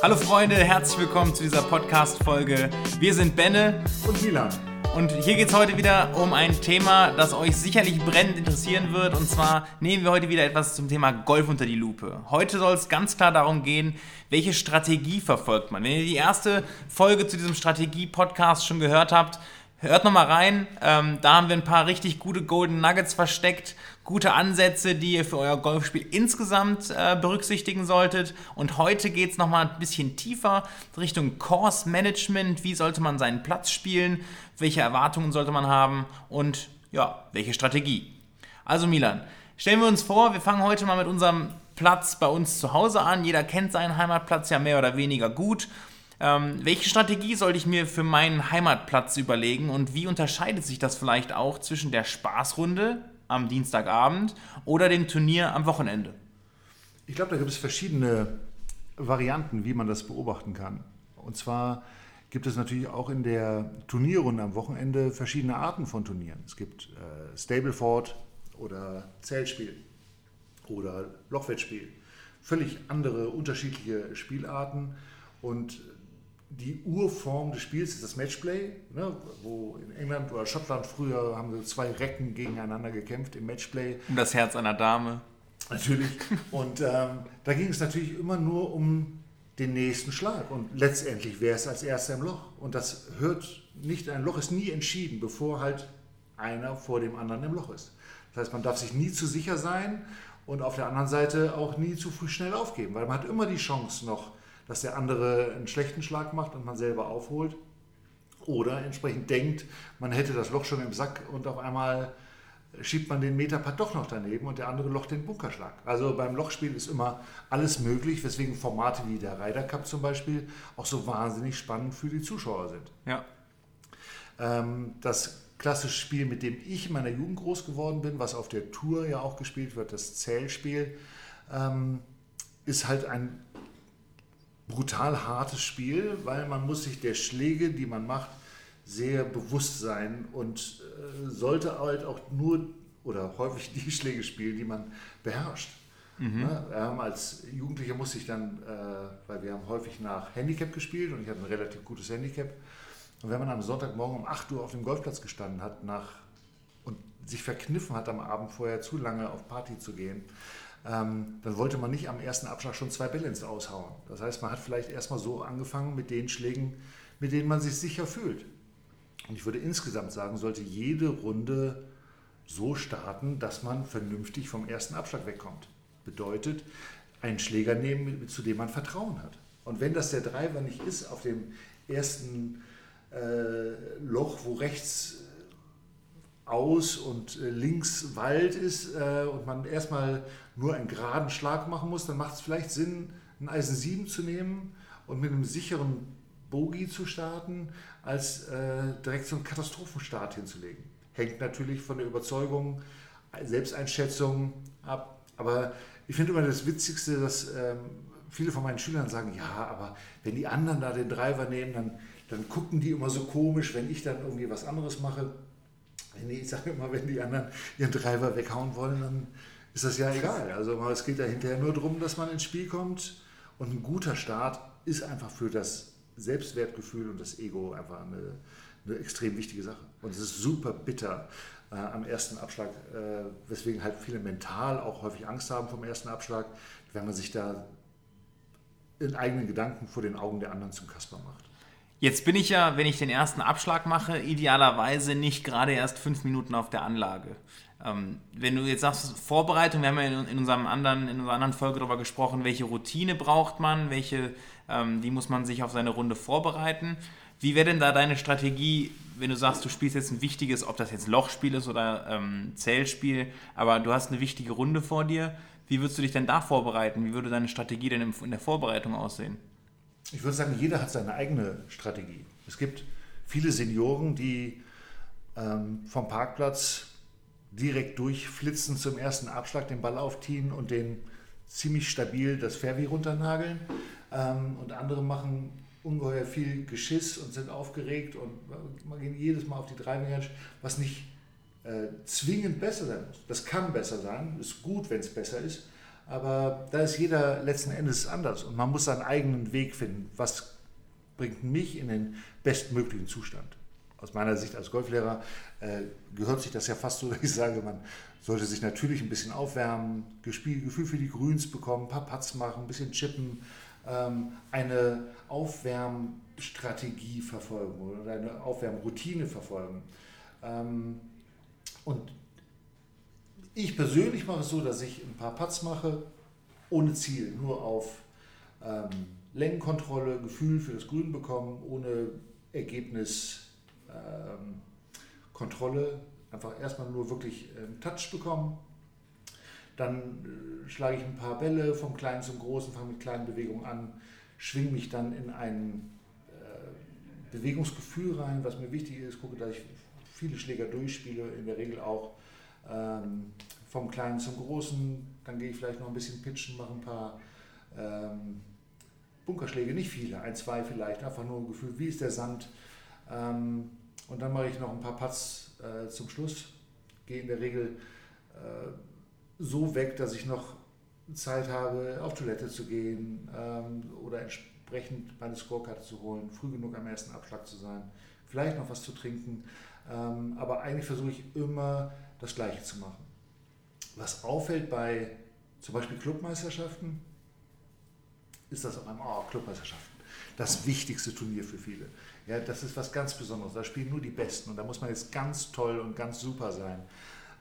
Hallo Freunde, herzlich willkommen zu dieser Podcast-Folge. Wir sind Benne und Milan. Und hier geht es heute wieder um ein Thema, das euch sicherlich brennend interessieren wird. Und zwar nehmen wir heute wieder etwas zum Thema Golf unter die Lupe. Heute soll es ganz klar darum gehen, welche Strategie verfolgt man. Wenn ihr die erste Folge zu diesem Strategie-Podcast schon gehört habt, Hört nochmal rein, ähm, da haben wir ein paar richtig gute Golden Nuggets versteckt, gute Ansätze, die ihr für euer Golfspiel insgesamt äh, berücksichtigen solltet. Und heute geht es nochmal ein bisschen tiefer Richtung Course Management. Wie sollte man seinen Platz spielen? Welche Erwartungen sollte man haben? Und ja, welche Strategie? Also Milan, stellen wir uns vor, wir fangen heute mal mit unserem Platz bei uns zu Hause an. Jeder kennt seinen Heimatplatz ja mehr oder weniger gut. Ähm, welche Strategie sollte ich mir für meinen Heimatplatz überlegen und wie unterscheidet sich das vielleicht auch zwischen der Spaßrunde am Dienstagabend oder dem Turnier am Wochenende? Ich glaube, da gibt es verschiedene Varianten, wie man das beobachten kann. Und zwar gibt es natürlich auch in der Turnierrunde am Wochenende verschiedene Arten von Turnieren. Es gibt äh, Stableford oder Zählspiel oder Lochwettspiel. Völlig andere, unterschiedliche Spielarten. Und die Urform des Spiels ist das Matchplay, ne, wo in England oder Schottland früher haben so zwei Recken gegeneinander gekämpft im Matchplay. Um das Herz einer Dame. Natürlich. Und ähm, da ging es natürlich immer nur um den nächsten Schlag und letztendlich wer ist als erster im Loch. Und das hört nicht, ein Loch ist nie entschieden, bevor halt einer vor dem anderen im Loch ist. Das heißt, man darf sich nie zu sicher sein und auf der anderen Seite auch nie zu früh schnell aufgeben, weil man hat immer die Chance noch dass der andere einen schlechten Schlag macht und man selber aufholt. Oder entsprechend denkt, man hätte das Loch schon im Sack und auf einmal schiebt man den Meterpad doch noch daneben und der andere Loch den Bunkerschlag. Also beim Lochspiel ist immer alles möglich, weswegen Formate wie der Ryder Cup zum Beispiel auch so wahnsinnig spannend für die Zuschauer sind. Ja. Ähm, das klassische Spiel, mit dem ich in meiner Jugend groß geworden bin, was auf der Tour ja auch gespielt wird, das Zählspiel, ähm, ist halt ein brutal hartes Spiel, weil man muss sich der Schläge, die man macht, sehr bewusst sein und äh, sollte halt auch nur oder häufig die Schläge spielen, die man beherrscht. Mhm. Ja, ähm, als Jugendlicher musste ich dann, äh, weil wir haben häufig nach Handicap gespielt und ich hatte ein relativ gutes Handicap. Und wenn man am Sonntagmorgen um 8 Uhr auf dem Golfplatz gestanden hat nach, und sich verkniffen hat, am Abend vorher zu lange auf Party zu gehen, ähm, dann wollte man nicht am ersten Abschlag schon zwei ins Aushauen. Das heißt, man hat vielleicht erstmal so angefangen mit den Schlägen, mit denen man sich sicher fühlt. Und ich würde insgesamt sagen, sollte jede Runde so starten, dass man vernünftig vom ersten Abschlag wegkommt. Bedeutet, einen Schläger nehmen, zu dem man Vertrauen hat. Und wenn das der Driver nicht ist auf dem ersten äh, Loch, wo rechts aus und äh, links Wald ist äh, und man erstmal nur einen geraden Schlag machen muss, dann macht es vielleicht Sinn, ein Eisen 7 zu nehmen und mit einem sicheren Bogie zu starten, als äh, direkt so einen Katastrophenstart hinzulegen. Hängt natürlich von der Überzeugung, Selbsteinschätzung ab. Aber ich finde immer das Witzigste, dass ähm, viele von meinen Schülern sagen, ja, aber wenn die anderen da den Driver nehmen, dann, dann gucken die immer so komisch, wenn ich dann irgendwie was anderes mache. Nee, ich sage immer, wenn die anderen ihren Driver weghauen wollen, dann ist das ja egal. Also es geht ja hinterher nur darum, dass man ins Spiel kommt. Und ein guter Start ist einfach für das Selbstwertgefühl und das Ego einfach eine, eine extrem wichtige Sache. Und es ist super bitter äh, am ersten Abschlag, äh, weswegen halt viele mental auch häufig Angst haben vom ersten Abschlag, wenn man sich da in eigenen Gedanken vor den Augen der anderen zum Kasper macht. Jetzt bin ich ja, wenn ich den ersten Abschlag mache, idealerweise nicht gerade erst fünf Minuten auf der Anlage. Ähm, wenn du jetzt sagst, Vorbereitung, wir haben ja in, in, unserem anderen, in unserer anderen Folge darüber gesprochen, welche Routine braucht man, welche, ähm, wie muss man sich auf seine Runde vorbereiten. Wie wäre denn da deine Strategie, wenn du sagst, du spielst jetzt ein wichtiges, ob das jetzt Lochspiel ist oder ähm, Zählspiel, aber du hast eine wichtige Runde vor dir. Wie würdest du dich denn da vorbereiten? Wie würde deine Strategie denn in der Vorbereitung aussehen? Ich würde sagen, jeder hat seine eigene Strategie. Es gibt viele Senioren, die ähm, vom Parkplatz direkt durchflitzen zum ersten Abschlag, den Ball aufziehen und den ziemlich stabil das Fairway runternageln. Ähm, und andere machen ungeheuer viel Geschiss und sind aufgeregt und man geht jedes Mal auf die Driving Range, was nicht äh, zwingend besser sein muss. Das kann besser sein, ist gut, wenn es besser ist, Aber da ist jeder letzten Endes anders und man muss seinen eigenen Weg finden. Was bringt mich in den bestmöglichen Zustand? Aus meiner Sicht als Golflehrer äh, gehört sich das ja fast so, dass ich sage, man sollte sich natürlich ein bisschen aufwärmen, Gespiel, Gefühl für die Grüns bekommen, ein paar Putts machen, ein bisschen chippen, ähm, eine Aufwärmstrategie verfolgen oder eine Aufwärmroutine verfolgen. Ähm, und ich persönlich mache es so, dass ich ein paar Putts mache, ohne Ziel, nur auf ähm, Längenkontrolle, Gefühl für das Grün bekommen, ohne Ergebniskontrolle. Ähm, einfach erstmal nur wirklich ähm, Touch bekommen. Dann äh, schlage ich ein paar Bälle vom Kleinen zum Großen, fange mit kleinen Bewegungen an, schwinge mich dann in ein äh, Bewegungsgefühl rein, was mir wichtig ist, gucke, dass ich viele Schläger durchspiele, in der Regel auch ähm, vom Kleinen zum Großen. Dann gehe ich vielleicht noch ein bisschen pitchen, mache ein paar ähm, Bunkerschläge, nicht viele, ein, zwei vielleicht, einfach nur ein Gefühl, wie ist der Sand. Ähm, und dann mache ich noch ein paar Putts äh, zum Schluss, gehe in der Regel äh, so weg, dass ich noch Zeit habe, auf Toilette zu gehen ähm, oder entsprechend meine Scorekarte zu holen, früh genug am ersten Abschlag zu sein, vielleicht noch was zu trinken. Ähm, aber eigentlich versuche ich immer das Gleiche zu machen. Was auffällt bei zum Beispiel Clubmeisterschaften, ist das auf einmal, oh, Clubmeisterschaften, das wichtigste Turnier für viele. Ja, das ist was ganz Besonderes. Da spielen nur die Besten und da muss man jetzt ganz toll und ganz super sein.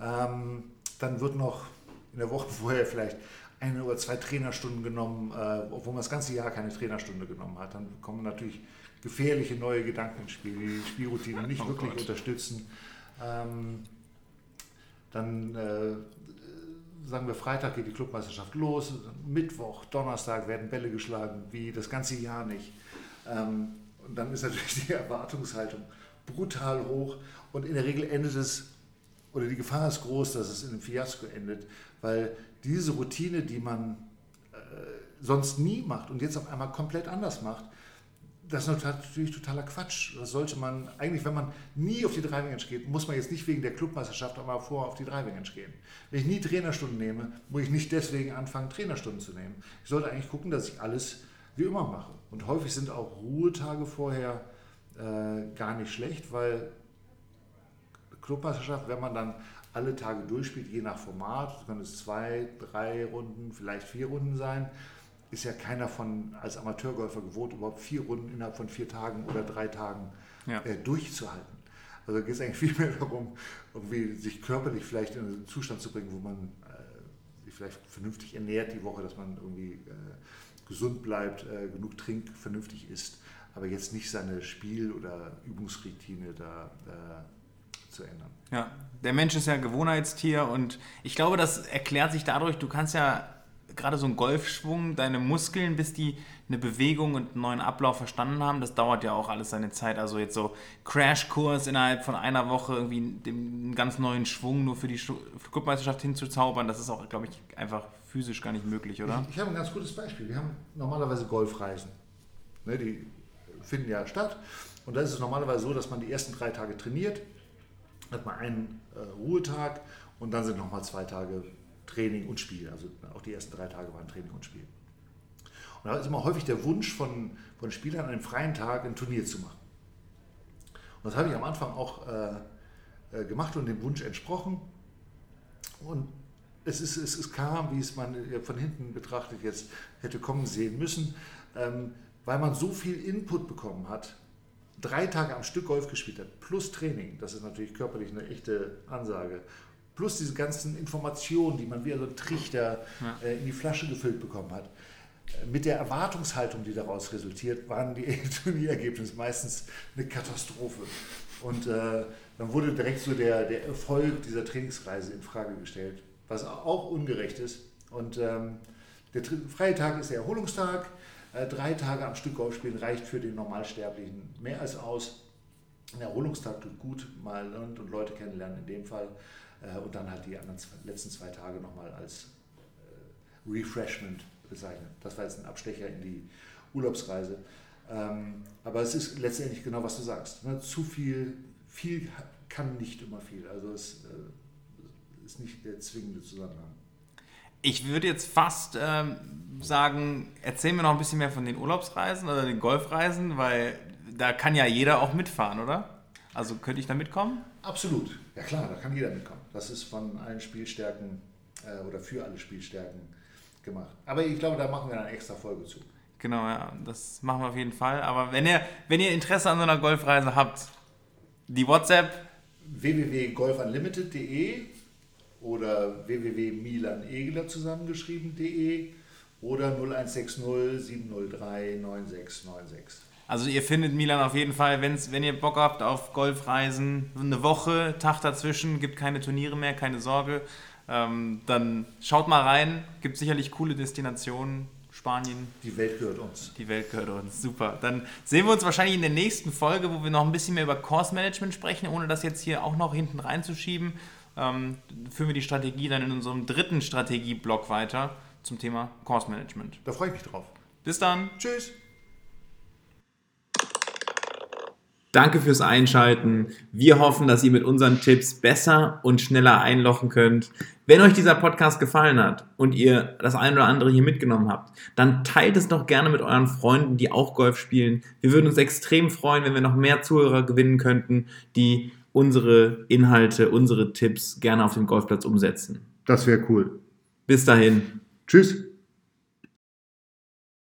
Ähm, dann wird noch in der Woche vorher vielleicht eine oder zwei Trainerstunden genommen, äh, obwohl man das ganze Jahr keine Trainerstunde genommen hat. Dann kommen natürlich gefährliche neue Gedanken ins Spiel, die die Spielroutine nicht oh wirklich Gott. unterstützen. Ähm, dann äh, sagen wir, Freitag geht die Clubmeisterschaft los, Mittwoch, Donnerstag werden Bälle geschlagen, wie das ganze Jahr nicht. Ähm, und dann ist natürlich die Erwartungshaltung brutal hoch und in der Regel endet es, oder die Gefahr ist groß, dass es in einem Fiasko endet, weil diese Routine, die man äh, sonst nie macht und jetzt auf einmal komplett anders macht, das ist natürlich totaler Quatsch. Das sollte man, eigentlich, wenn man nie auf die Driving Range geht, muss man jetzt nicht wegen der Clubmeisterschaft aber vor auf die Driving Range gehen. Wenn ich nie Trainerstunden nehme, muss ich nicht deswegen anfangen, Trainerstunden zu nehmen. Ich sollte eigentlich gucken, dass ich alles wie immer mache. Und häufig sind auch Ruhetage vorher äh, gar nicht schlecht, weil Clubmeisterschaft, wenn man dann alle Tage durchspielt, je nach Format, können es zwei, drei Runden, vielleicht vier Runden sein, ist ja keiner von als Amateurgolfer gewohnt, überhaupt vier Runden innerhalb von vier Tagen oder drei Tagen ja. äh, durchzuhalten. Also geht es eigentlich viel mehr darum, irgendwie sich körperlich vielleicht in einen Zustand zu bringen, wo man äh, sich vielleicht vernünftig ernährt die Woche, dass man irgendwie äh, gesund bleibt, äh, genug trinkt, vernünftig isst, aber jetzt nicht seine Spiel- oder Übungsroutine da äh, zu ändern. Ja, der Mensch ist ja ein Gewohnheitstier und ich glaube, das erklärt sich dadurch, du kannst ja gerade so ein Golfschwung, deine Muskeln, bis die eine Bewegung und einen neuen Ablauf verstanden haben, das dauert ja auch alles seine Zeit. Also jetzt so Crashkurs innerhalb von einer Woche irgendwie einen ganz neuen Schwung nur für die Clubmeisterschaft hinzuzaubern, das ist auch, glaube ich, einfach physisch gar nicht möglich, oder? Ich, ich habe ein ganz gutes Beispiel. Wir haben normalerweise Golfreisen. Ne, die finden ja statt. Und da ist es normalerweise so, dass man die ersten drei Tage trainiert, hat man einen äh, Ruhetag und dann sind nochmal zwei Tage Training und Spiel. Also auch die ersten drei Tage waren Training und Spiel. Und da ist immer häufig der Wunsch von, von Spielern, an einem freien Tag ein Turnier zu machen. Und das habe ich am Anfang auch äh, äh, gemacht und dem Wunsch entsprochen. Und es, ist, es, es kam, wie es man von hinten betrachtet jetzt hätte kommen sehen müssen, ähm, weil man so viel Input bekommen hat, drei Tage am Stück Golf gespielt hat, plus Training, das ist natürlich körperlich eine echte Ansage, plus diese ganzen Informationen, die man wie so ein Trichter ja. äh, in die Flasche gefüllt bekommen hat. Mit der Erwartungshaltung, die daraus resultiert, waren die Turnierergebnisse meistens eine Katastrophe. Und äh, dann wurde direkt so der, der Erfolg dieser Trainingsreise in Frage gestellt, was auch ungerecht ist. Und ähm, der freie Tag ist der Erholungstag. Äh, drei Tage am Stück Golf spielen reicht für den Normalsterblichen mehr als aus. Ein Erholungstag tut gut, mal und, und Leute kennenlernen in dem Fall. Äh, und dann halt die anderen zwei, letzten zwei Tage nochmal als äh, Refreshment bezeichnet. Das war jetzt ein Abstecher in die Urlaubsreise. Ähm, aber es ist letztendlich genau, was du sagst. Ne? Zu viel, viel kann nicht immer viel. Also es äh, ist nicht der zwingende Zusammenhang. Ich würde jetzt fast ähm, sagen, erzähl mir noch ein bisschen mehr von den Urlaubsreisen oder den Golfreisen, weil da kann ja jeder auch mitfahren, oder? Also könnte ich da mitkommen? Absolut. Ja klar, da kann jeder mitkommen. Das ist von allen Spielstärken äh, oder für alle Spielstärken gemacht. Aber ich glaube, da machen wir eine extra Folge zu. Genau, ja, das machen wir auf jeden Fall. Aber wenn ihr, wenn ihr Interesse an so einer Golfreise habt, die WhatsApp www.golfunlimited.de oder www.milanegler zusammengeschrieben.de oder 0160 703 9696. Also ihr findet Milan auf jeden Fall, wenn's, wenn ihr Bock habt auf Golfreisen, eine Woche, Tag dazwischen, gibt keine Turniere mehr, keine Sorge. Ähm, dann schaut mal rein, gibt sicherlich coole Destinationen. Spanien. Die Welt gehört uns. Die Welt gehört uns, super. Dann sehen wir uns wahrscheinlich in der nächsten Folge, wo wir noch ein bisschen mehr über Course Management sprechen, ohne das jetzt hier auch noch hinten reinzuschieben. Ähm, führen wir die Strategie dann in unserem dritten Strategieblock weiter zum Thema Course Management. Da freue ich mich drauf. Bis dann. Tschüss. Danke fürs Einschalten. Wir hoffen, dass ihr mit unseren Tipps besser und schneller einlochen könnt. Wenn euch dieser Podcast gefallen hat und ihr das ein oder andere hier mitgenommen habt, dann teilt es doch gerne mit euren Freunden, die auch Golf spielen. Wir würden uns extrem freuen, wenn wir noch mehr Zuhörer gewinnen könnten, die unsere Inhalte, unsere Tipps gerne auf dem Golfplatz umsetzen. Das wäre cool. Bis dahin. Tschüss.